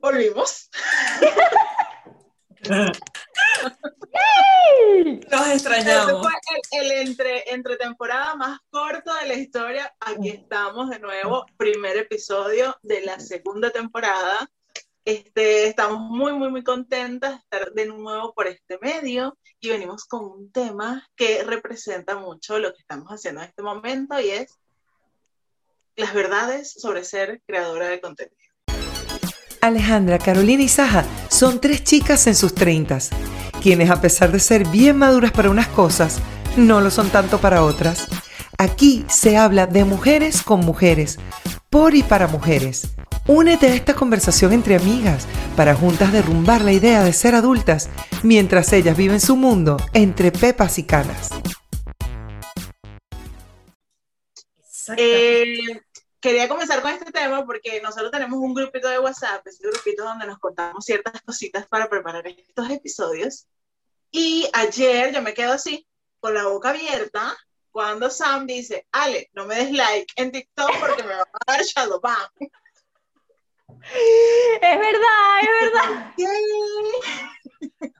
volvimos. Nos extrañamos. Fue el, el, entre, entre temporada más corto de la historia. Aquí estamos de nuevo, primer episodio de la segunda temporada. Este, estamos muy, muy, muy contentas de estar de nuevo por este medio y venimos con un tema que representa mucho lo que estamos haciendo en este momento y es las verdades sobre ser creadora de contenido. Alejandra, Carolina y Saja son tres chicas en sus treintas, quienes a pesar de ser bien maduras para unas cosas, no lo son tanto para otras. Aquí se habla de mujeres con mujeres, por y para mujeres. Únete a esta conversación entre amigas para juntas derrumbar la idea de ser adultas mientras ellas viven su mundo entre pepas y canas. Eh, quería comenzar con este tema porque nosotros tenemos un grupito de WhatsApp, ese grupito donde nos contamos ciertas cositas para preparar estos episodios. Y ayer yo me quedo así, con la boca abierta, cuando Sam dice, Ale, no me des like en TikTok porque me va a dar shadow Es verdad, es verdad.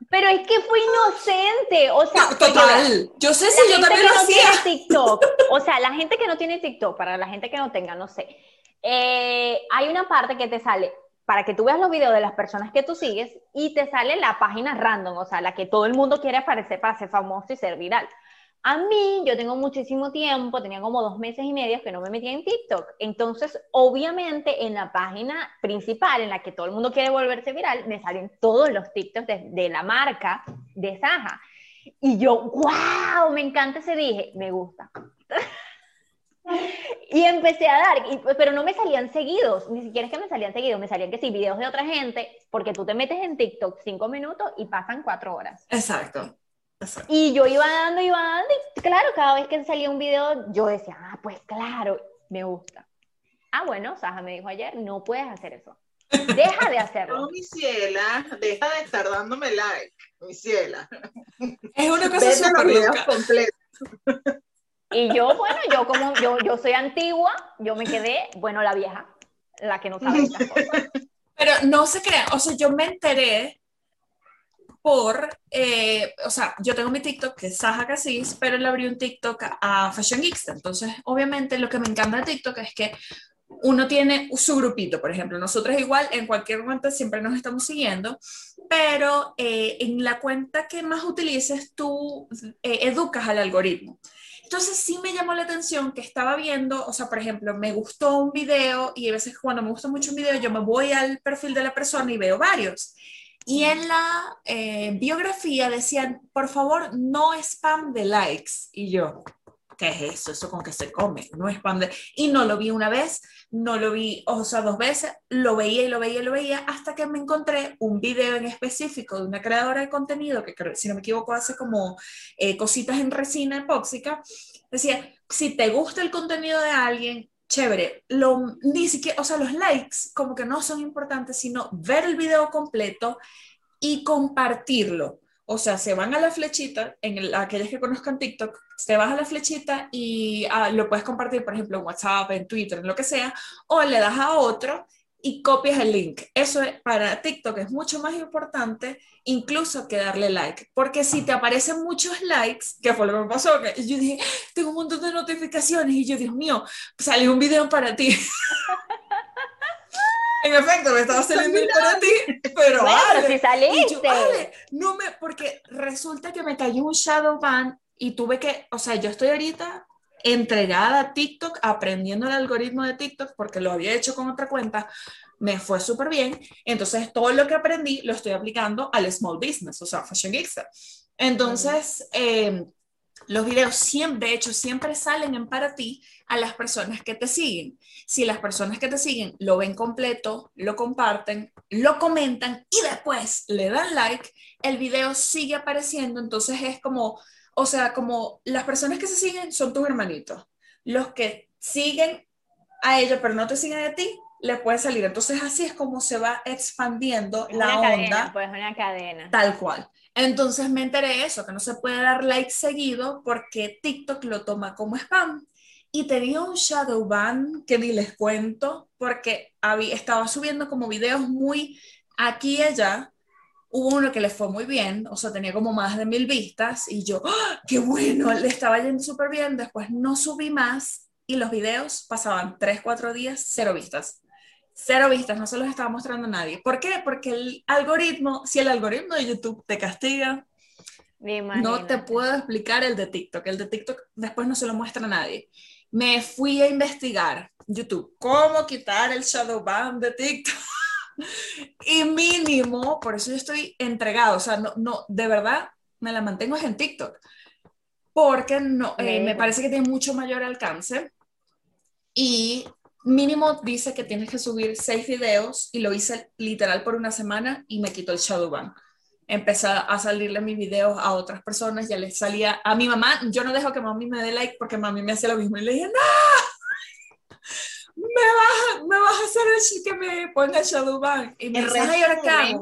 Pero es que fue inocente, o sea, total. Yo sé si yo también lo no hacía. Tiene TikTok, o sea, la gente que no tiene TikTok, para la gente que no tenga, no sé. Eh, hay una parte que te sale para que tú veas los videos de las personas que tú sigues y te sale la página random, o sea, la que todo el mundo quiere aparecer para ser famoso y ser viral. A mí, yo tengo muchísimo tiempo, tenía como dos meses y medio que no me metía en TikTok. Entonces, obviamente, en la página principal, en la que todo el mundo quiere volverse viral, me salen todos los TikToks de, de la marca de Saja. Y yo, wow, me encanta ese dije, me gusta. y empecé a dar, y, pero no me salían seguidos, ni siquiera es que me salían seguidos, me salían que sí, videos de otra gente, porque tú te metes en TikTok cinco minutos y pasan cuatro horas. Exacto. Y yo iba dando, iba dando, y claro, cada vez que salía un video, yo decía, ah, pues claro, me gusta. Ah, bueno, Saja me dijo ayer, no puedes hacer eso. Deja de hacerlo. No, mi ciela, deja de estar dándome like, mi ciela. Es una cosa súper loca. Y yo, bueno, yo como yo, yo soy antigua, yo me quedé, bueno, la vieja, la que no sabe estas cosas. Pero no se crean, o sea, yo me enteré por, eh, o sea, yo tengo mi TikTok que es Saja Casis, pero le abrí un TikTok a Fashion Geeks. Entonces, obviamente, lo que me encanta de TikTok es que uno tiene su grupito, por ejemplo, nosotros igual en cualquier cuenta siempre nos estamos siguiendo, pero eh, en la cuenta que más utilices tú eh, educas al algoritmo. Entonces sí me llamó la atención que estaba viendo, o sea, por ejemplo, me gustó un video y a veces cuando me gusta mucho un video yo me voy al perfil de la persona y veo varios. Y en la eh, biografía decían, por favor, no spam de likes. Y yo, ¿qué es eso? ¿Eso con qué se come? No spam de... Y no lo vi una vez, no lo vi, o sea, dos veces, lo veía y lo veía y lo veía, hasta que me encontré un video en específico de una creadora de contenido, que si no me equivoco hace como eh, cositas en resina epóxica. Decía, si te gusta el contenido de alguien, chévere, lo, ni siquiera, o sea, los likes como que no son importantes, sino ver el video completo y compartirlo. O sea, se van a la flechita, en el, aquellas que conozcan TikTok, te vas a la flechita y ah, lo puedes compartir, por ejemplo, en WhatsApp, en Twitter, en lo que sea, o le das a otro y copias el link. Eso es, para TikTok es mucho más importante incluso que darle like, porque si te aparecen muchos likes, que fue lo que me pasó, que yo dije, tengo un montón de notificaciones y yo, Dios mío, salió un video para ti. en efecto, me estaba saliendo para ti, pero bueno, si saliste. no me, porque resulta que me cayó un shadow ban y tuve que, o sea, yo estoy ahorita entregada a TikTok, aprendiendo el algoritmo de TikTok, porque lo había hecho con otra cuenta, me fue súper bien. Entonces, todo lo que aprendí lo estoy aplicando al small business, o sea, Fashion Geekster. Entonces, eh, los videos siempre, de hecho, siempre salen en para ti a las personas que te siguen. Si las personas que te siguen lo ven completo, lo comparten, lo comentan y después le dan like, el video sigue apareciendo. Entonces es como, o sea, como las personas que se siguen son tus hermanitos. Los que siguen a ellos pero no te siguen a ti, le puede salir. Entonces así es como se va expandiendo la onda. pues una cadena. Tal cual. Entonces me enteré eso, que no se puede dar like seguido porque TikTok lo toma como spam. y tenía un shadow ban que ni les cuento porque había, estaba subiendo como videos muy aquí y allá. Hubo uno que le fue muy bien, o sea, tenía como más de mil vistas y yo, ¡ah! ¡qué bueno! Le estaba yendo súper bien. Después no subí más y los videos pasaban 3, 4 días, cero vistas. Cero vistas, no se los estaba mostrando a nadie. ¿Por qué? Porque el algoritmo, si el algoritmo de YouTube te castiga, no te puedo explicar el de TikTok. El de TikTok después no se lo muestra a nadie. Me fui a investigar YouTube, cómo quitar el shadow ban de TikTok. y mínimo, por eso yo estoy entregado, o sea, no, no, de verdad me la mantengo en TikTok, porque no, eh, me parece que tiene mucho mayor alcance y mínimo dice que tienes que subir seis videos y lo hice literal por una semana y me quitó el shadow ban. Empecé a salirle mis videos a otras personas, ya les salía a mi mamá, yo no dejo que mami me dé like porque mami me hacía lo mismo y le dije, no, vas, me vas a hacer el que me ponga shadow ban y me dice, ay, ahora qué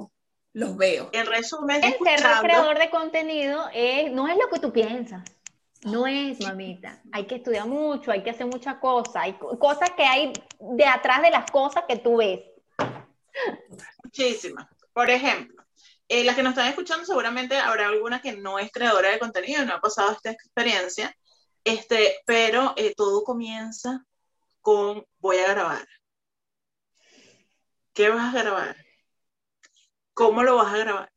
los veo. En resumen, el ser creador de contenido es, no es lo que tú piensas. No es, mamita. Hay que estudiar mucho, hay que hacer muchas cosas. Hay cosas que hay de atrás de las cosas que tú ves. Muchísimas. Por ejemplo, eh, las que nos están escuchando seguramente habrá alguna que no es creadora de contenido, no ha pasado esta experiencia, este, pero eh, todo comienza con voy a grabar. ¿Qué vas a grabar? ¿Cómo lo vas a grabar?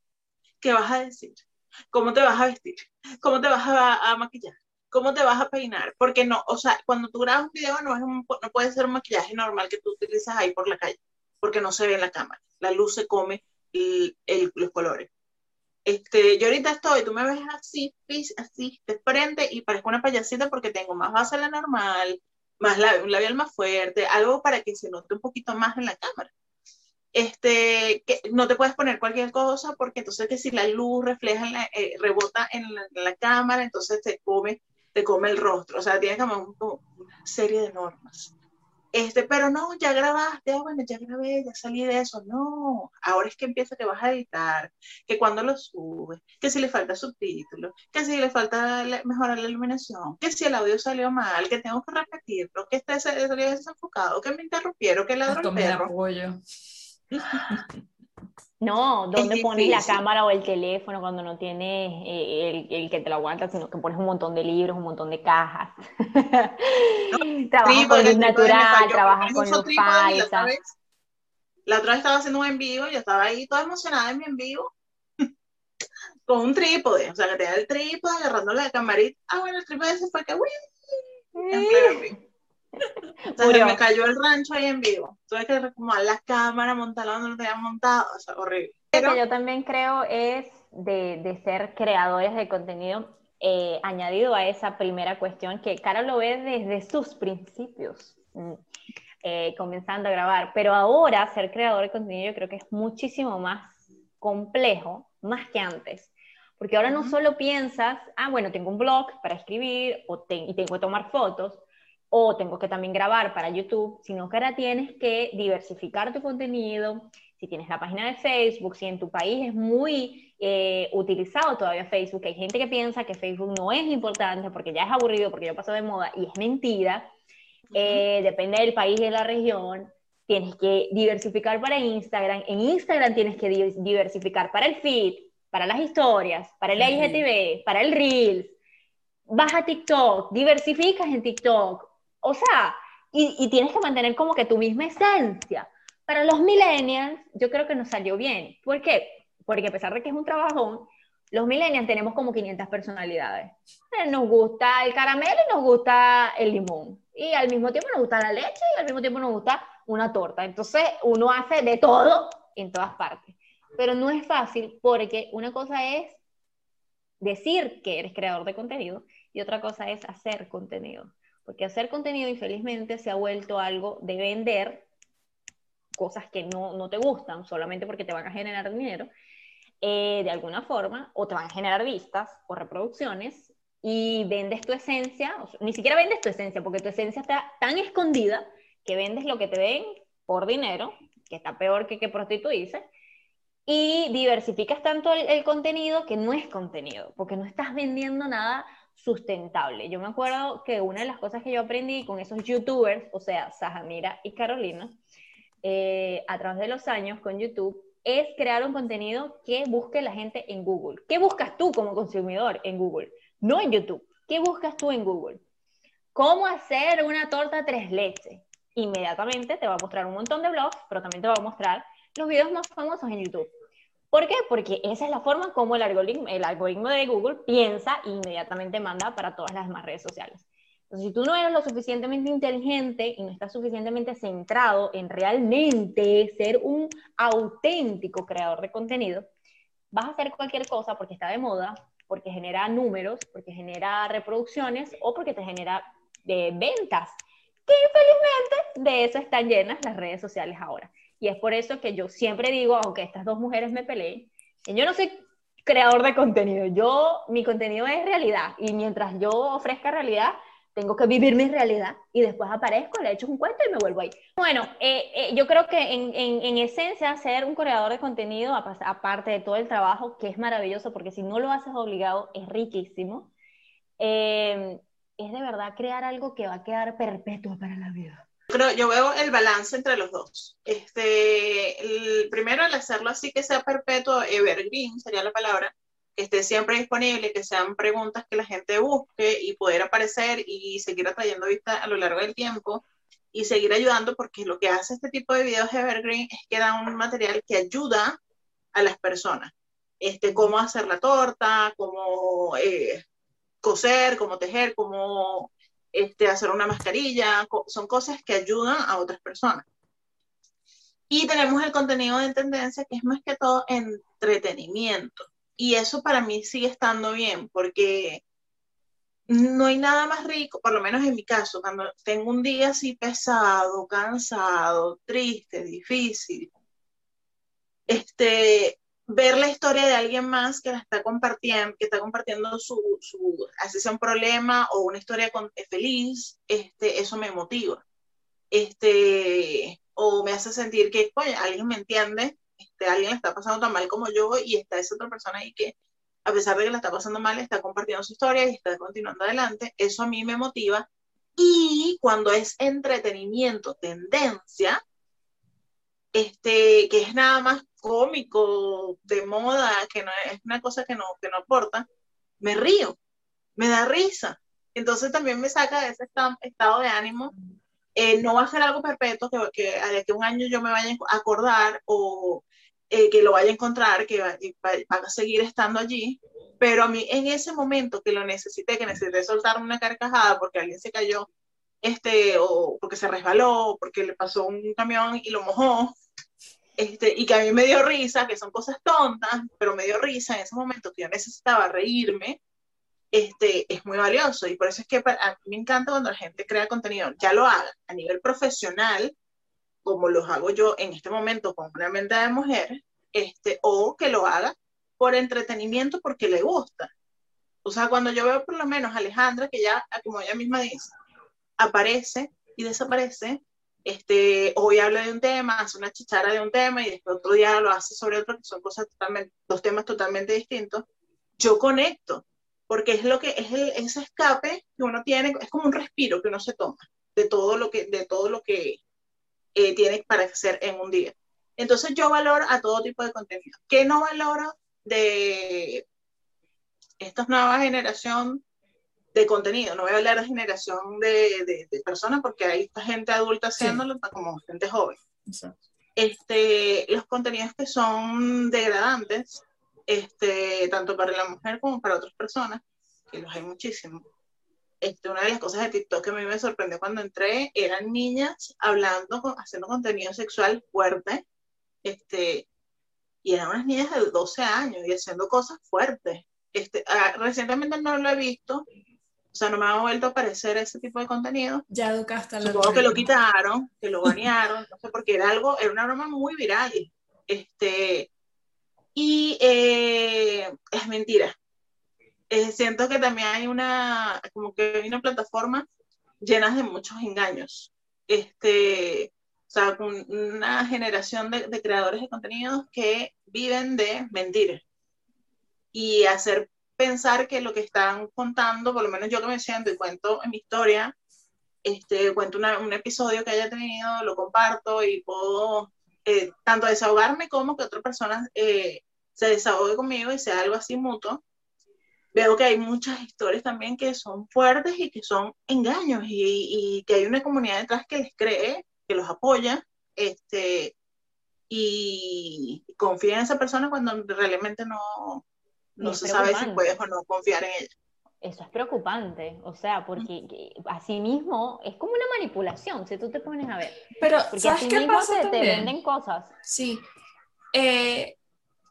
¿Qué vas a decir? ¿Cómo te vas a vestir? ¿Cómo te vas a, maquillar? ¿Cómo te vas a peinar? Porque no, o sea, cuando tú grabas un video no, es no puede ser un maquillaje normal que tú utilizas ahí por la calle, porque no se ve en la cámara. La luz se come el, los colores. Este, yo ahorita estoy, tú me ves así, así, de frente y parezco una payasita porque tengo más base la normal, más la, un labial más fuerte, algo para que se note un poquito más en la cámara. Este, que no te puedes poner cualquier cosa porque entonces que si la luz refleja, eh, rebota en la, cámara, entonces te come, te come el rostro. O sea, tienes como una serie de normas. Este, pero no, ya grabaste, ah, bueno, ya grabé, ya salí de eso. No, ahora es que empieza que vas a editar, que cuando lo subes, que si le falta subtítulos, que si le falta mejorar la iluminación, que si el audio salió mal, que tengo que repetirlo, que este salió desenfocado, que me interrumpieron, que ladró el perro. No, ¿dónde pones la cámara o el teléfono cuando no tienes eh, el, que te lo aguanta, sino que pones un montón de libros, un montón de cajas? trabajas con luz natural, trabajas con luz falsa. La otra vez estaba haciendo un en vivo, yo estaba ahí toda emocionada en mi en vivo, con un trípode, o sea, que tenía el trípode agarrando la camarita. Ah, bueno, el trípode se fue que, uy, se me cayó el rancho ahí en vivo. Tuve que recomodar la cámara, montarla donde lo tenía montado. O sea, horrible. Lo que yo también creo es de, de ser creadores de contenido, eh, añadido a esa primera cuestión, que Cara lo ve desde sus principios, mm, eh, comenzando a grabar. Pero ahora ser creador de contenido yo creo que es muchísimo más complejo, más que antes. Porque ahora no solo piensas, ah, bueno, tengo un blog para escribir o y tengo que tomar fotos, o tengo que también grabar para YouTube, sino que ahora tienes que diversificar tu contenido. Si tienes la página de Facebook, si en tu país es muy eh, utilizado todavía Facebook, hay gente que piensa que Facebook no es importante porque ya es aburrido, porque ya pasó de moda y es mentira. Eh, depende del país y de la región. Tienes que diversificar para Instagram. En Instagram tienes que diversificar para el feed, para las historias, para el IGTV, para el Reels. Vas a TikTok, diversificas en TikTok, o sea, y, tienes que mantener como que tu misma esencia. Para los millennials, yo creo que nos salió bien. ¿Por qué? Porque a pesar de que es un trabajón, los millennials tenemos como 500 personalidades. Eh, nos gusta el caramelo y nos gusta el limón. Y al mismo tiempo nos gusta la leche y al mismo tiempo nos gusta una torta. Entonces uno hace de todo en todas partes. Pero no es fácil porque una cosa es decir que eres creador de contenido y otra cosa es hacer contenido. Porque hacer contenido, infelizmente, se ha vuelto algo de vender cosas que no, no te gustan solamente porque te van a generar dinero, eh, de alguna forma, o te van a generar vistas o reproducciones, y vendes tu esencia, ni siquiera vendes tu esencia, porque tu esencia está tan escondida que vendes lo que te den por dinero, que está peor que que prostituirse, y diversificas tanto el, el, contenido que no es contenido, porque no estás vendiendo nada sustentable. Yo me acuerdo que una de las cosas que yo aprendí con esos youtubers, o sea, Sahamira y Carolina, eh, a través de los años con YouTube, es crear un contenido que busque la gente en Google. ¿Qué buscas tú como consumidor en Google? No en YouTube. ¿Qué buscas tú en Google? ¿Cómo hacer una torta tres leches? Inmediatamente te va a mostrar un montón de blogs, pero también te va a mostrar los videos más famosos en YouTube. ¿Por qué? Porque esa es la forma como el algoritmo, de Google piensa e inmediatamente manda para todas las demás redes sociales. Entonces, si tú no eres lo suficientemente inteligente y no estás suficientemente centrado en realmente ser un auténtico creador de contenido, vas a hacer cualquier cosa porque está de moda, porque genera números, porque genera reproducciones o porque te genera eh, ventas. Que infelizmente de eso están llenas las redes sociales ahora. Y es por eso que yo siempre digo, aunque estas dos mujeres me peleen, yo no soy creador de contenido, yo, mi contenido es realidad. Y mientras yo ofrezca realidad, tengo que vivir mi realidad y después aparezco, le echo un cuento y me vuelvo ahí. Bueno, eh, eh, yo creo que en, en, esencia ser un creador de contenido, aparte de todo el trabajo, que es maravilloso, porque si no lo haces obligado, es riquísimo, eh, es de verdad crear algo que va a quedar perpetuo para la vida. Creo, yo veo el balance entre los dos. Este, el, primero, el hacerlo así que sea perpetuo, evergreen sería la palabra, que esté siempre disponible, que sean preguntas que la gente busque y poder aparecer y seguir atrayendo vista a lo largo del tiempo y seguir ayudando porque lo que hace este tipo de videos Evergreen es que da un material que ayuda a las personas. Este, cómo hacer la torta, cómo eh, coser, cómo tejer, cómo este, hacer una mascarilla, son cosas que ayudan a otras personas. Y tenemos el contenido de tendencia que es más que todo entretenimiento. Y eso para mí sigue estando bien, porque no hay nada más rico, por lo menos en mi caso, cuando tengo un día así pesado, cansado, triste, difícil, este, ver la historia de alguien más que la está compartiendo, que está compartiendo su, su así sea un problema o una historia con, feliz, este, eso me motiva. Este, o me hace sentir que, oye, alguien me entiende este, alguien está pasando tan mal como yo y está esa otra persona ahí que a pesar de que la está pasando mal, está compartiendo su historia y está continuando adelante, eso a mí me motiva. Y cuando es entretenimiento, tendencia, este, que es nada más cómico, de moda, que no es una cosa que no, que no aporta, me río, me da risa. Entonces también me saca de ese estado de ánimo. Eh, no va a ser algo perpetuo que, que de que un año yo me vaya a acordar o eh, que lo vaya a encontrar, que va, a seguir estando allí, pero a mí en ese momento que lo necesité, que necesité soltar una carcajada porque alguien se cayó, este, o porque se resbaló, porque le pasó un camión y lo mojó, este, y que a mí me dio risa, que son cosas tontas, pero me dio risa en ese momento que yo necesitaba reírme, este, es muy valioso. Y por eso es que a mí me encanta cuando la gente crea contenido, ya lo haga a nivel profesional, como los hago yo en este momento con una mente de mujer, este, o que lo haga por entretenimiento porque le gusta. O sea, cuando yo veo por lo menos a Alejandra, que ya, como ella misma dice, aparece y desaparece, este, hoy habla de un tema, hace una chichara de un tema y después otro día lo hace sobre otro, que son cosas totalmente, dos temas totalmente distintos, yo conecto, porque es lo que es el, ese escape que uno tiene, es como un respiro que uno se toma de todo lo que, de todo lo que eh, tiene para hacer en un día. Entonces yo valoro a todo tipo de contenido. ¿Qué no valoro de esta nueva generación de contenido? No voy a hablar de generación de, de, personas porque hay gente adulta haciéndolo como gente joven. Este, los contenidos que son degradantes, este, tanto para la mujer como para otras personas, que los hay muchísimos este, una de las cosas de TikTok que a mí me sorprendió cuando entré eran niñas hablando, haciendo contenido sexual fuerte, este, y eran unas niñas de 12 años y haciendo cosas fuertes. Este, ah, recientemente no lo he visto, o sea, no me ha vuelto a aparecer ese tipo de contenido. Ya educaste a la Supongo que lo quitaron, que lo banearon, no sé, porque era algo, era una broma muy viral. Este, y eh, es mentira, eh, siento que también hay una, como que hay una plataforma llena de muchos engaños. Este, o sea, una generación de, de creadores de contenidos que viven de mentir y hacer pensar que lo que están contando, por lo menos yo que me siento y cuento en mi historia, este, cuento un episodio que haya tenido, lo comparto y puedo eh, tanto desahogarme como que otra persona eh, se desahogue conmigo y sea algo así mutuo. Veo que hay muchas historias también que son fuertes y que son engaños y, y que hay una comunidad detrás que les cree, que los apoya, este, y confía en esa persona cuando realmente no, no se sabe si puedes o no confiar en ella. Eso es preocupante, o sea, porque así mismo es como una manipulación, si tú te pones a ver. Pero, porque ¿sabes así qué mismo pasa te, te venden cosas. Sí. Eh,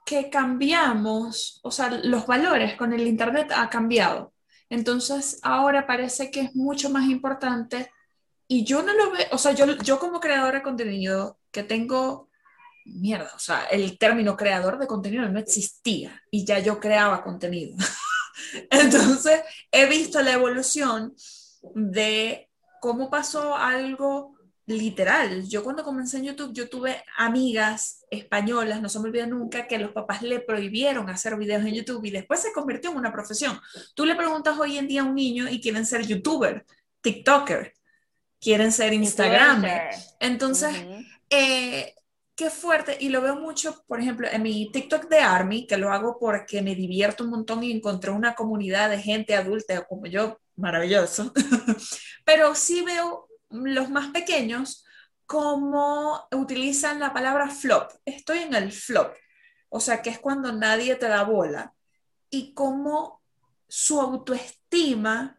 que cambiamos, o sea, los valores con el Internet ha cambiado. Entonces, ahora parece que es mucho más importante y yo no lo veo, o sea, yo, yo como creadora de contenido que tengo mierda, o sea, el término creador de contenido no existía y ya yo creaba contenido. Entonces, he visto la evolución de cómo pasó algo literal. Yo cuando comencé en YouTube, yo tuve amigas españolas, no se me olvida nunca, que los papás le prohibieron hacer videos en YouTube y después se convirtió en una profesión. Tú le preguntas hoy en día a un niño y quieren ser youtuber, TikToker, quieren ser Instagramer. Entonces, eh, qué fuerte, y lo veo mucho, por ejemplo, en mi TikTok de Army, que lo hago porque me divierto un montón y encontré una comunidad de gente adulta como yo, maravilloso, pero sí veo los más pequeños como utilizan la palabra flop, estoy en el flop, o sea, que es cuando nadie te da bola, y cómo su autoestima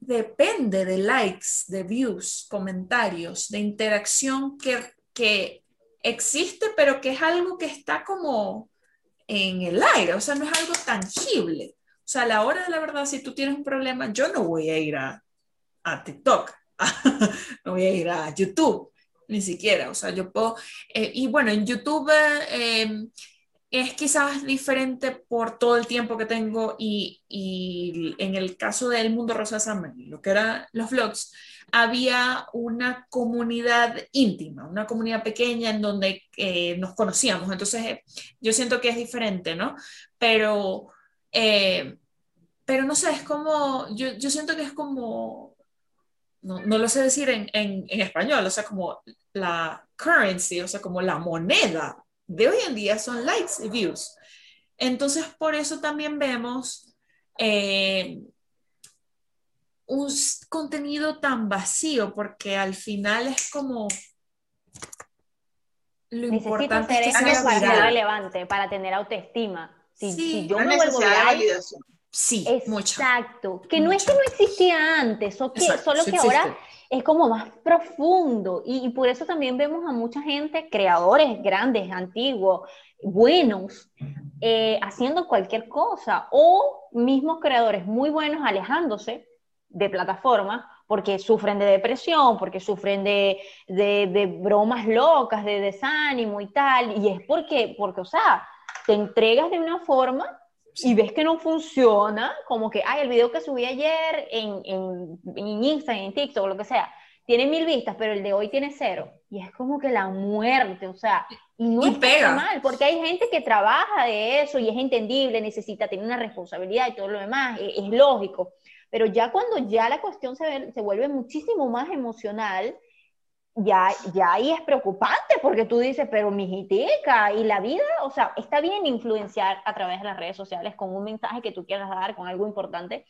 depende de likes, de views, comentarios, de interacción que, que existe, pero que es algo que está como en el aire, o sea, no es algo tangible. O sea, a la hora de la verdad, si tú tienes un problema, yo no voy a ir a, a TikTok, no voy a ir a YouTube, ni siquiera. O sea, yo puedo... Eh, y bueno, en YouTube eh, es quizás diferente por todo el tiempo que tengo y, y en el caso del Mundo Rosa Summer, lo que eran los vlogs, había una comunidad íntima, una comunidad pequeña en donde eh, nos conocíamos. Entonces, eh, yo siento que es diferente, ¿no? Pero, eh, pero no sé, es como, yo, yo siento que es como, no, no lo sé decir en, en, en, español, o sea, como la currency, o sea, como la moneda de hoy en día son likes y views. Entonces, por eso también vemos un contenido tan vacío, porque al final es como lo importante es que sea relevante, para tener autoestima. Si, si yo me vuelvo viral, Sí, Exacto. Que no es que no existía antes, o que, solo que ahora es como más profundo. Y, y, por eso también vemos a mucha gente, creadores grandes, antiguos, buenos, eh, haciendo cualquier cosa. O mismos creadores muy buenos alejándose de plataforma porque sufren de depresión, porque sufren de, de, bromas locas, de desánimo y tal, y es porque, porque, o sea, te entregas de una forma y ves que no funciona, como que, ay, el video que subí ayer en, en, en Instagram, en TikTok, lo que sea, tiene mil vistas, pero el de hoy tiene cero. Y es como que la muerte, o sea, y no es mal, porque hay gente que trabaja de eso y es entendible, necesita tener una responsabilidad y todo lo demás, es, es lógico. Pero ya cuando ya la cuestión se, se vuelve muchísimo más emocional, ya, ya ahí es preocupante porque tú dices, pero mi jitica y la vida, o sea, está bien influenciar a través de las redes sociales con un mensaje que tú quieras dar, con algo importante,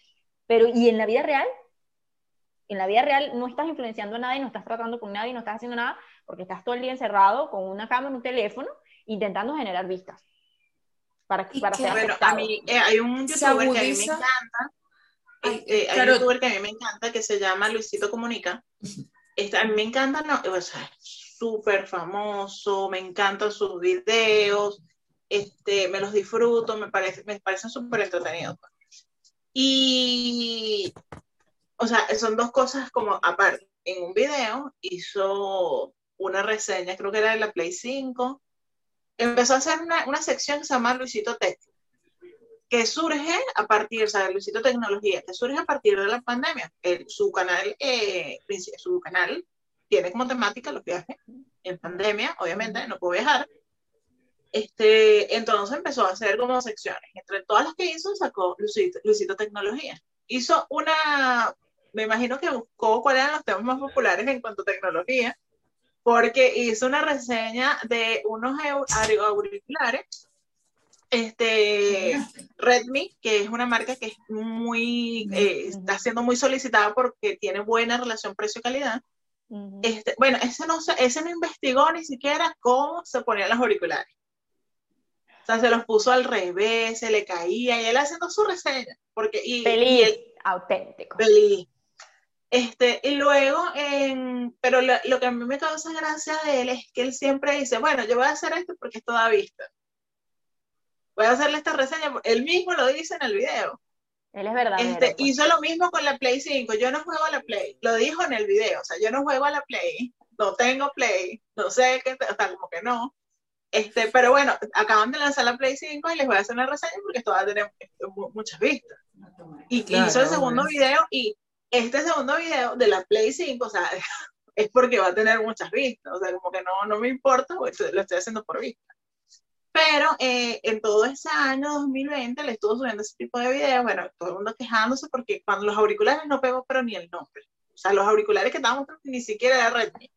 pero ¿y en la vida real? En la vida real no estás influenciando a nadie, no estás tratando con nadie, no estás haciendo nada, porque estás todo el día encerrado con una cámara, un teléfono, intentando generar vistas. Para, para ser bueno, a mí, eh, hay un youtuber que a mí me encanta, eh, hay un youtuber que a mí me encanta que se llama Luisito Comunica. Este, a mí me encanta, no, o sea, súper famoso, me encantan sus videos, este, me los disfruto, me, parece, me parecen súper entretenidos. Y, o sea, son dos cosas como aparte. En un video hizo una reseña, creo que era de la Play 5. Empezó a hacer una, una sección que se llama Luisito Tech que surge a partir, o sea, Luisito Tecnología, que surge a partir de la pandemia. su canal, eh, su canal tiene como temática los viajes en pandemia, obviamente, no puedo viajar. Este, entonces empezó a hacer como secciones. Entre todas las que hizo, sacó Luisito, Luisito Tecnología. Hizo una, me imagino que buscó cuáles eran los temas más populares en cuanto a tecnología, porque hizo una reseña de unos auriculares este, Redmi, que es una marca que es muy, eh, está siendo muy solicitada porque tiene buena relación precio-calidad. este, bueno, ese no, ese no investigó ni siquiera cómo se ponían los auriculares. O sea, se los puso al revés, se le caía, y él haciendo su reseña. Porque, y, feliz, auténtico. Feliz. Este, y luego, en, pero lo, lo, que a mí me causa gracia de él es que él siempre dice, bueno, yo voy a hacer esto porque es toda vista voy a hacerle esta reseña, él mismo lo dice en el video. Él es verdad. Este, hizo lo mismo con la Play 5, yo no juego a la Play, lo dijo en el video, o sea, yo no juego a la Play, no tengo Play, no sé qué, o sea, como que no. Este, pero bueno, acaban de lanzar la Play 5 y les voy a hacer una reseña porque esto va a tener muchas vistas. Y hizo el segundo video y este segundo video de la Play 5, o sea, es porque va a tener muchas vistas, o sea, como que no, no me importa, lo estoy haciendo por vista. Pero eh, en todo ese año 2020 le estuvo subiendo ese tipo de videos, bueno, todo el mundo quejándose porque cuando los auriculares no pegó, pero ni el nombre. O sea, los auriculares que estábamos ni siquiera era Redmi.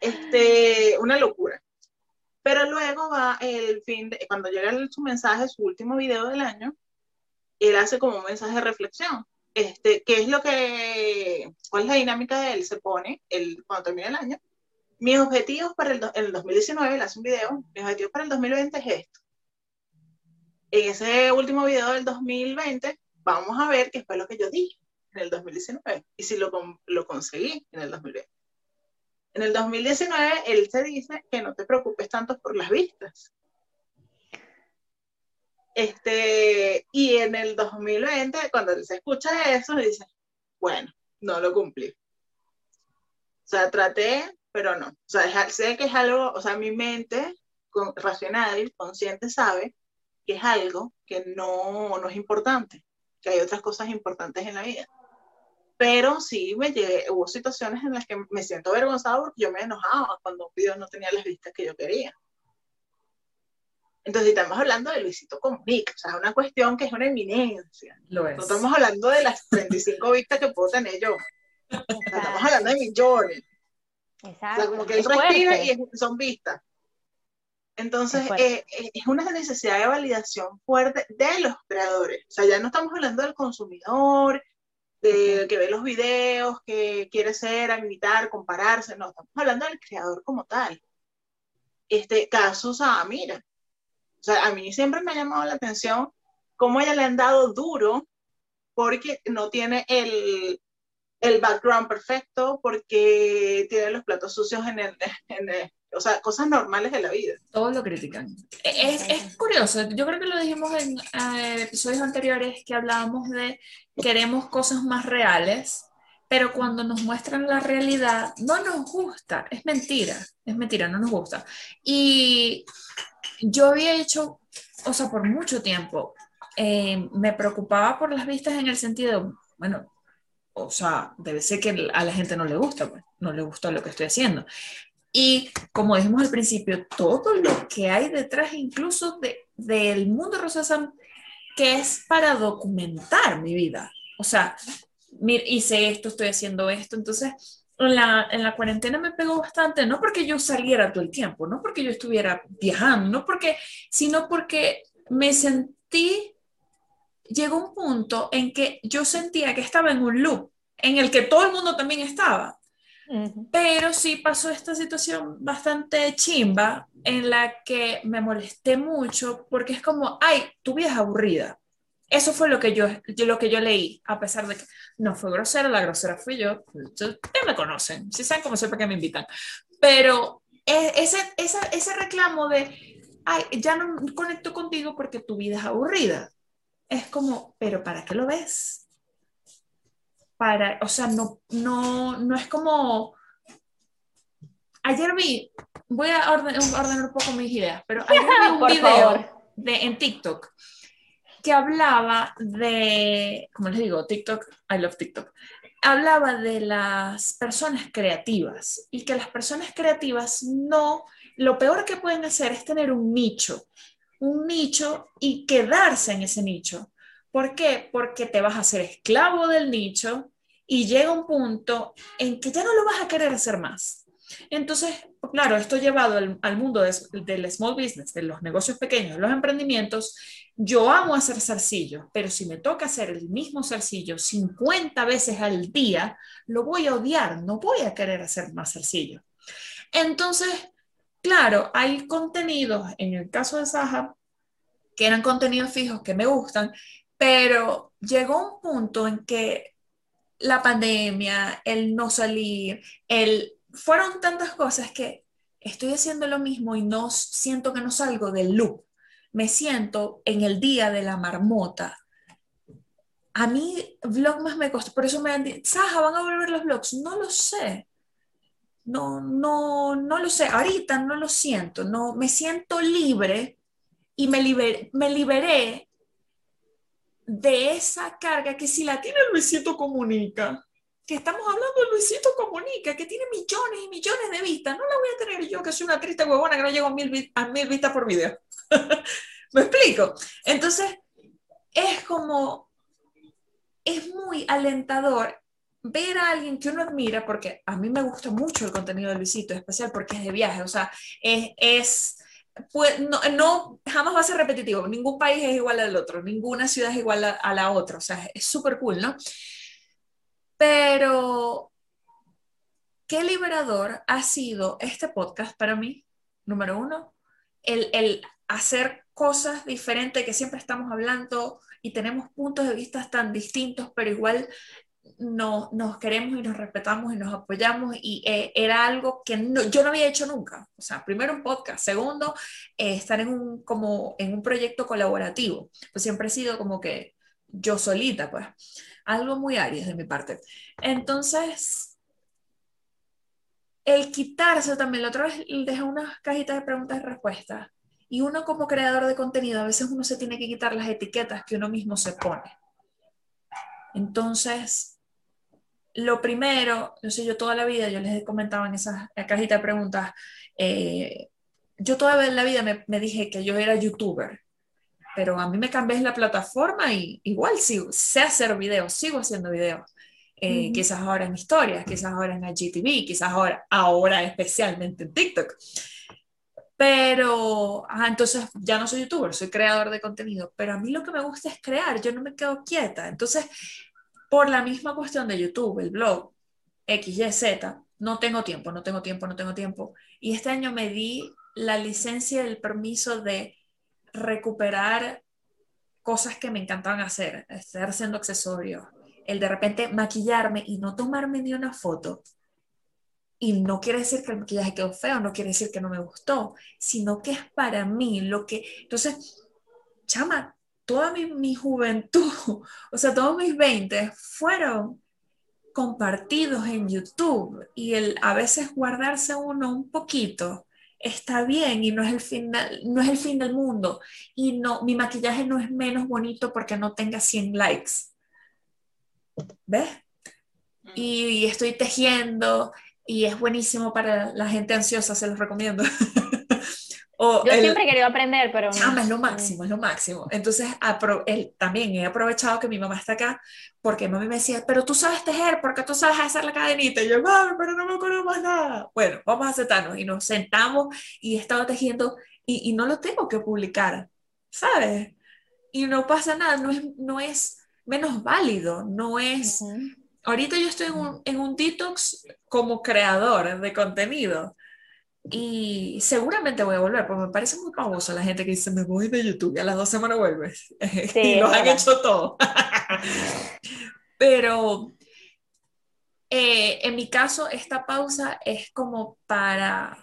Este, una locura. Pero luego va el fin de, cuando llega su mensaje, su último video del año, él hace como un mensaje de reflexión. Este, ¿qué es lo que, cuál es la dinámica de él? Se pone, el, cuando termina el año, mis objetivos para el, el 2019, le hace un video, mis objetivos para el 2020 es esto. En ese último video del 2020, vamos a ver qué fue lo que yo dije en el 2019 y si lo, lo conseguí en el 2020. En el 2019, él se dice que no te preocupes tanto por las vistas. Este, y en el 2020, cuando él se escucha eso, dice, bueno, no lo cumplí. O sea, traté pero no. O sea, sé que es algo, o sea, mi mente con, racional, consciente, sabe que es algo que no, no es importante, que hay otras cosas importantes en la vida. Pero sí me llegué, hubo situaciones en las que me siento avergonzado porque yo me enojaba cuando un video no tenía las vistas que yo quería. Entonces, estamos hablando de Luisito Comunica, o sea, es una cuestión que es una eminencia. Lo es. No estamos hablando de las 35 vistas que puedo tener yo. estamos hablando de millones. Exacto. O sea, como que él respira y son vistas. Entonces, eh, eh, es una necesidad de validación fuerte de los creadores. O sea, ya no estamos hablando del consumidor, de que ve los videos, que quiere ser, imitar, compararse. No, estamos hablando del creador como tal. Este caso, o sea, mira. O sea, a mí siempre me ha llamado la atención cómo ella le han dado duro porque no tiene el, el background perfecto porque tiene los platos sucios en el, o sea, cosas normales de la vida. Todos lo critican. Es, es curioso, yo creo que lo dijimos en eh, episodios anteriores que hablábamos de queremos cosas más reales, pero cuando nos muestran la realidad no nos gusta, es mentira, es mentira, no nos gusta. Y yo había hecho, o sea, por mucho tiempo, eh, me preocupaba por las vistas en el sentido, bueno, o sea, debe ser que a la gente no le gusta, pues, no le gusta lo que estoy haciendo. Y como dijimos al principio, todo lo que hay detrás incluso de, del mundo Rosa que es para documentar mi vida. O sea, hice esto, estoy haciendo esto. Entonces, en la, en la cuarentena me pegó bastante, no porque yo saliera todo el tiempo, no porque yo estuviera viajando, no porque, sino porque me sentí llegó un punto en que yo sentía que estaba en un loop en el que todo el mundo también estaba. Pero sí pasó esta situación bastante chimba en la que me molesté mucho porque es como, ay, tu vida es aburrida. Eso fue lo que yo, lo que yo leí, a pesar de que no fue grosera, la grosera fui yo. Ya me conocen, si saben cómo sé para qué me invitan. Pero e, ese, ese, ese reclamo de, ay, ya no conecto contigo porque tu vida es aburrida es como, pero ¿para qué lo ves? Para, o sea, no, no, no es como... Ayer vi, voy a ordenar, un poco mis ideas, pero ayer vi un video de, en TikTok que hablaba de, como les digo, TikTok, I love TikTok, hablaba de las personas creativas y que las personas creativas no lo peor que pueden hacer es tener un nicho, un nicho y quedarse en ese nicho. ¿Por qué? Porque te vas a hacer esclavo del nicho y llega un punto en que ya no lo vas a querer hacer más. Entonces, claro, esto llevado al, mundo del small business, de los negocios pequeños, los emprendimientos, yo amo hacer zarcillo, pero si me toca hacer el mismo zarcillo 50 veces al día, lo voy a odiar, no voy a querer hacer más zarcillo. Entonces, claro, hay contenidos, en el caso de Saja, que eran contenidos fijos que me gustan, pero llegó un punto en que la pandemia, el no salir, el fueron tantas cosas que estoy haciendo lo mismo y no siento que no salgo del loop. Me siento en el día de la marmota. A mí más me costó, por eso me han dicho, Saja, ¿van a volver los vlogs? No lo sé. No, no, no lo sé. Ahorita no lo siento. No, me siento libre y me, liber, me liberé de esa carga que si la tiene Luisito Comunica, que estamos hablando de Luisito Comunica, que tiene millones y millones de vistas, no la voy a tener yo, que soy una triste huevona que no llego a mil, a mil vistas por video. ¿Me explico? Entonces, es como, es muy alentador ver a alguien que uno admira, porque a mí me gusta mucho el contenido de Luisito, especial porque es de viaje, o sea, es, es pues, no, no, jamás va a ser repetitivo, ningún país es igual al otro, ninguna ciudad es igual a, la otra, o sea, es súper cool, ¿no? Pero, qué liberador ha sido este podcast para mí, número uno, el, el hacer cosas diferentes que siempre estamos hablando y tenemos puntos de vista tan distintos, pero igual no, nos queremos y nos respetamos y nos apoyamos y eh, era algo que yo no había hecho nunca. O sea, primero un podcast, segundo, eh, estar en un, como en un proyecto colaborativo. Pues siempre he sido como que yo solita, pues algo muy Aries de mi parte. Entonces, el quitarse también, la otra vez dejé unas cajitas de preguntas y respuestas. Y uno como creador de contenido, a veces uno se tiene que quitar las etiquetas que uno mismo se pone. Entonces, lo primero, no sé, yo toda la vida, yo les he comentado en esas cajitas de preguntas, eh, yo toda la vida me, me, dije que yo era youtuber pero a mí me cambié la plataforma y igual sigo, sé hacer videos, sigo haciendo videos. Eh, quizás ahora en historias, quizás ahora en IGTV, quizás ahora, ahora especialmente en TikTok. Pero, entonces ya no soy youtuber, soy creador de contenido, pero a mí lo que me gusta es crear, yo no me quedo quieta. Entonces, por la misma cuestión de YouTube, el blog, X, Y, Z, no tengo tiempo, no tengo tiempo, no tengo tiempo. Y este año me di la licencia, el permiso de recuperar cosas que me encantaban hacer, estar haciendo accesorios, el de repente maquillarme y no tomarme ni una foto. Y no quiere decir que el maquillaje quedó feo, no quiere decir que no me gustó, sino que es para mí lo que... Entonces, chama, toda mi, mi juventud, o sea, todos mis 20 fueron compartidos en YouTube y el a veces guardarse uno un poquito está bien y no es el fin, no es el fin del mundo. Y no, mi maquillaje no es menos bonito porque no tenga 100 likes. ¿Ves? Mm. Y, estoy tejiendo y es buenísimo para la gente ansiosa, se los recomiendo. Yo siempre he querido aprender, pero no. es lo máximo, es lo máximo. Entonces, él, también he aprovechado que mi mamá está acá, porque mami me decía, pero tú sabes tejer, porque tú sabes hacer la cadenita. Y yo, mami, pero no me acuerdo más nada. Bueno, vamos a sentarnos y nos sentamos y he estado tejiendo y, y no lo tengo que publicar, ¿sabes? Y no pasa nada, no es, no es menos válido, no es... Ahorita yo estoy en un, en un detox como creador de contenido y seguramente voy a volver, porque me parece muy famoso la gente que dice, me voy de YouTube y a las dos semanas vuelves. y los han hecho todo. Pero eh, en mi caso, esta pausa es como para,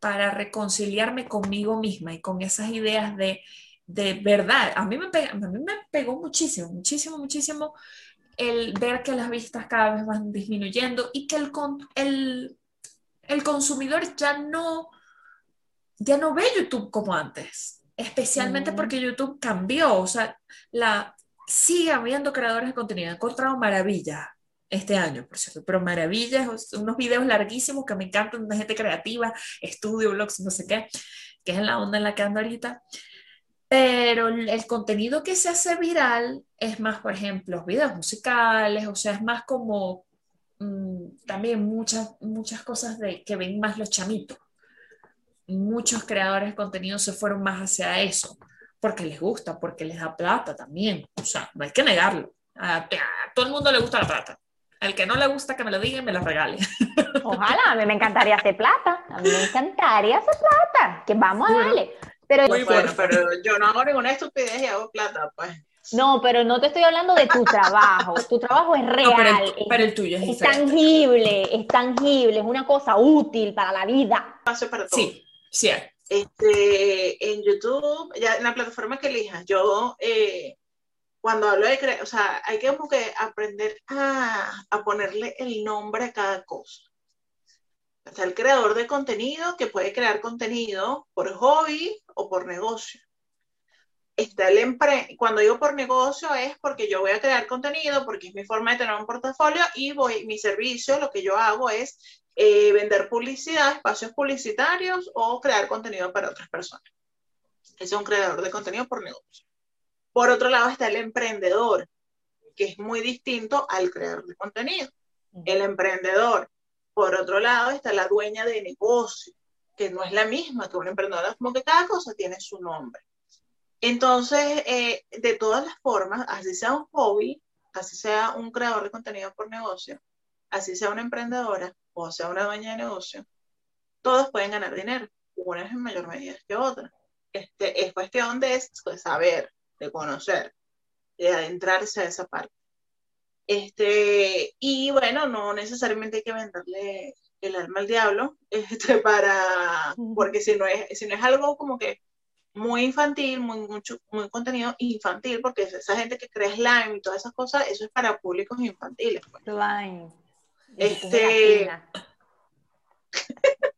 para reconciliarme conmigo misma y con esas ideas de, de verdad. A mí, me a mí me pegó muchísimo, muchísimo, muchísimo el ver que las vistas cada vez van disminuyendo y que el, el el consumidor ya no, ya no ve YouTube como antes, especialmente mm. porque YouTube cambió, o sea, la, sigue habiendo creadores de contenido, he encontrado maravillas, este año, por cierto, pero maravillas, unos videos larguísimos que me encantan de gente creativa, estudio, blogs, no sé qué, que es la onda en la que ando ahorita. Pero el contenido que se hace viral es más, por ejemplo, videos musicales, o sea, es más como mm, también muchas, muchas cosas de, que ven más los chamitos. Muchos creadores de contenido se fueron más hacia eso, porque les gusta, porque les da plata también. O sea, no hay que negarlo. a todo el mundo le gusta la plata. El que no le gusta que me lo diga me lo regale. Ojalá, a mí me encantaría hacer plata. A mí me encantaría hacer plata. Que vamos a darle. Pero Muy bueno, pero yo no hago ninguna estupidez y hago plata, pues. No, pero no te estoy hablando de tu trabajo. Tu trabajo es real. pero, el, tuyo es, es tangible, es tangible, es una cosa útil para la vida. Paso para todo. Sí, sí. Este, en YouTube, ya en la plataforma que elijas, yo eh, cuando hablo de crear, o sea, hay que como que aprender a, a, ponerle el nombre a cada cosa. Está el creador de contenido que puede crear contenido por hobby o por negocio. Está el empre cuando digo por negocio es porque yo voy a crear contenido, porque es mi forma de tener un portafolio y voy, mi servicio, lo que yo hago es eh, vender publicidad, espacios publicitarios o crear contenido para otras personas. Es un creador de contenido por negocio. Por otro lado está el emprendedor, que es muy distinto al creador de contenido. El emprendedor. Por otro lado está la dueña de negocio, que no es la misma que un emprendedor, como que cada cosa tiene su nombre. Entonces, eh, de todas las formas, así sea un hobby, así sea un creador de contenido por negocio, así sea una emprendedora o sea una dueña de negocio, todos pueden ganar dinero, unas en mayor medida que otras. Este, es cuestión de saber de conocer, de adentrarse a esa parte. Este, y bueno, no necesariamente hay que venderle el alma al diablo, este, para, porque si no es, si no es algo como que muy infantil, muy, mucho, muy contenido infantil, porque esa gente que cree slime y todas esas cosas, eso es para públicos infantiles. Pues. Slime. Este,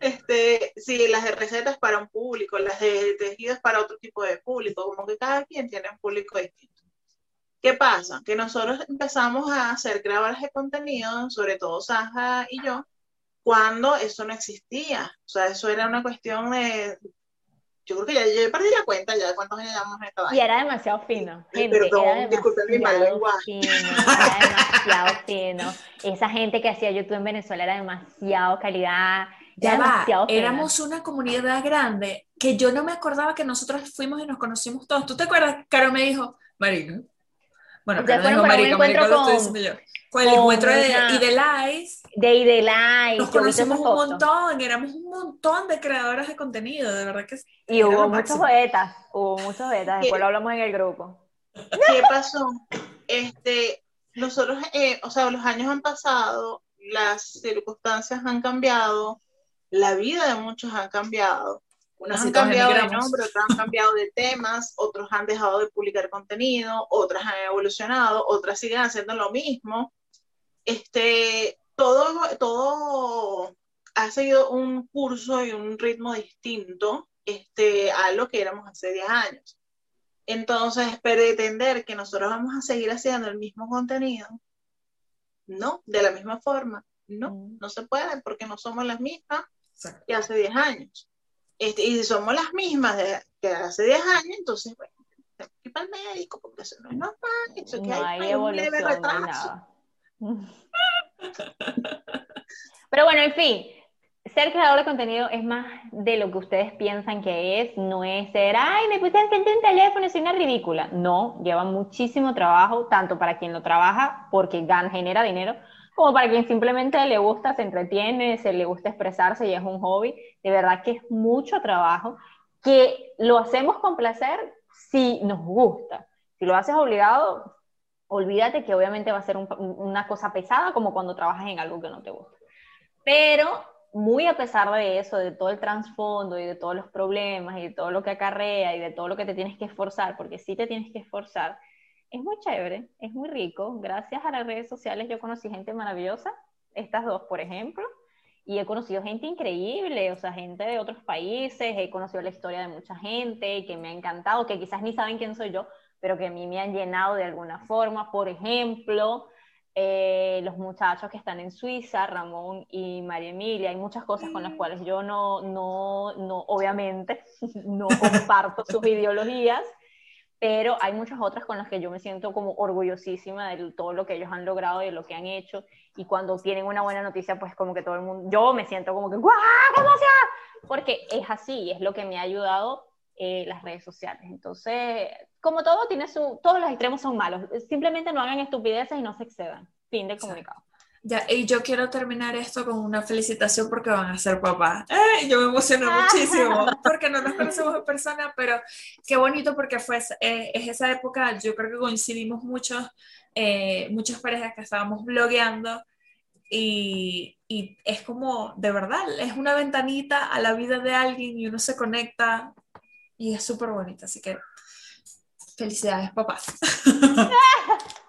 este, sí, las de recetas para un público, las de tejidos para otro tipo de público, como que cada quien tiene un público distinto. ¿Qué pasa? Que nosotros empezamos a hacer grabadas de contenido, sobre todo Saja y yo, cuando eso no existía. O sea, eso era una cuestión de... Yo creo que ya yo perdí la cuenta ya de cuántos años llevamos en esta Y era demasiado fino. Gente, Perdón, disculpen mi mal lenguaje. era demasiado fino. Esa gente que hacía YouTube en Venezuela era demasiado calidad ya va, éramos una comunidad grande que yo no me acordaba que nosotros fuimos y nos conocimos todos. ¿Tú te acuerdas? Caro me dijo, Marino. Bueno, Caro me dijo Marico, Marico lo estoy diciendo yo. Fue el encuentro de Idelais. De Idelais. Nos conocimos un montón, éramos un montón de creadoras de contenido, de verdad que sí. Y hubo muchos betas, hubo muchos betas, después lo hablamos en el grupo. ¿Qué pasó? Este, nosotros, eh, o sea, los años han pasado, las circunstancias han cambiado, la vida de muchos ha cambiado. Unos han cambiado de nombre, otros han cambiado de temas, otros han dejado de publicar contenido, otras han evolucionado, otras siguen haciendo lo mismo. Este, todo, todo ha seguido un curso y un ritmo distinto este, a lo que éramos hace 10 años. Entonces, pretender que nosotros vamos a seguir haciendo el mismo contenido, no, de la misma forma, no, mm. no se puede porque no somos las mismas que hace 10 años. Este, y si somos las mismas de, que hace 10 años, entonces, bueno, tenemos que ir para el médico porque eso no es normal, eso que hay, hay un leve retraso. Pero bueno, en fin, ser creador de contenido es más de lo que ustedes piensan que es, no es ser, ay, me puse enfrente de un teléfono, soy una ridícula. No, lleva muchísimo trabajo, tanto para quien lo trabaja porque gana, genera dinero, como para quien simplemente le gusta, se entretiene, se le gusta expresarse y es un hobby. De verdad que es mucho trabajo que lo hacemos con placer si nos gusta. Si lo haces obligado, olvídate que obviamente va a ser una cosa pesada como cuando trabajas en algo que no te gusta. Pero muy a pesar de eso, de todo el trasfondo y de todos los problemas y de todo lo que acarrea y de todo lo que te tienes que esforzar, porque sí te tienes que esforzar, es muy chévere, es muy rico. Gracias a las redes sociales yo conocí gente maravillosa, estas dos, por ejemplo, y he conocido gente increíble, o sea, gente de otros países, he conocido la historia de mucha gente que me ha encantado, que quizás ni saben quién soy yo, pero que a mí me han llenado de alguna forma. Por ejemplo, eh, los muchachos que están en Suiza, Ramón y María Emilia, hay muchas cosas con las cuales yo no, no, no obviamente, no comparto sus ideologías, pero hay muchas otras con las que yo me siento como orgullosísima de todo lo que ellos han logrado y de lo que han hecho, y cuando tienen una buena noticia, pues como que todo el mundo, yo me siento como que, ¡guau! ¡Qué Porque es así, es lo que me ha ayudado eh, las redes sociales. Entonces, como todo tiene su, todos los extremos son malos. Simplemente no hagan estupideces y no se excedan. Fin del comunicado. Ya, y yo quiero terminar esto con una felicitación porque van a ser papás. ¡Eh! Yo me emociono muchísimo porque no nos conocemos en persona, pero qué bonito porque fue, eh, es esa época, yo creo que coincidimos muchos, eh, muchas parejas que estábamos blogueando y, y, es como, de verdad, es una ventanita a la vida de alguien y uno se conecta y es súper bonito, así que felicidades papás.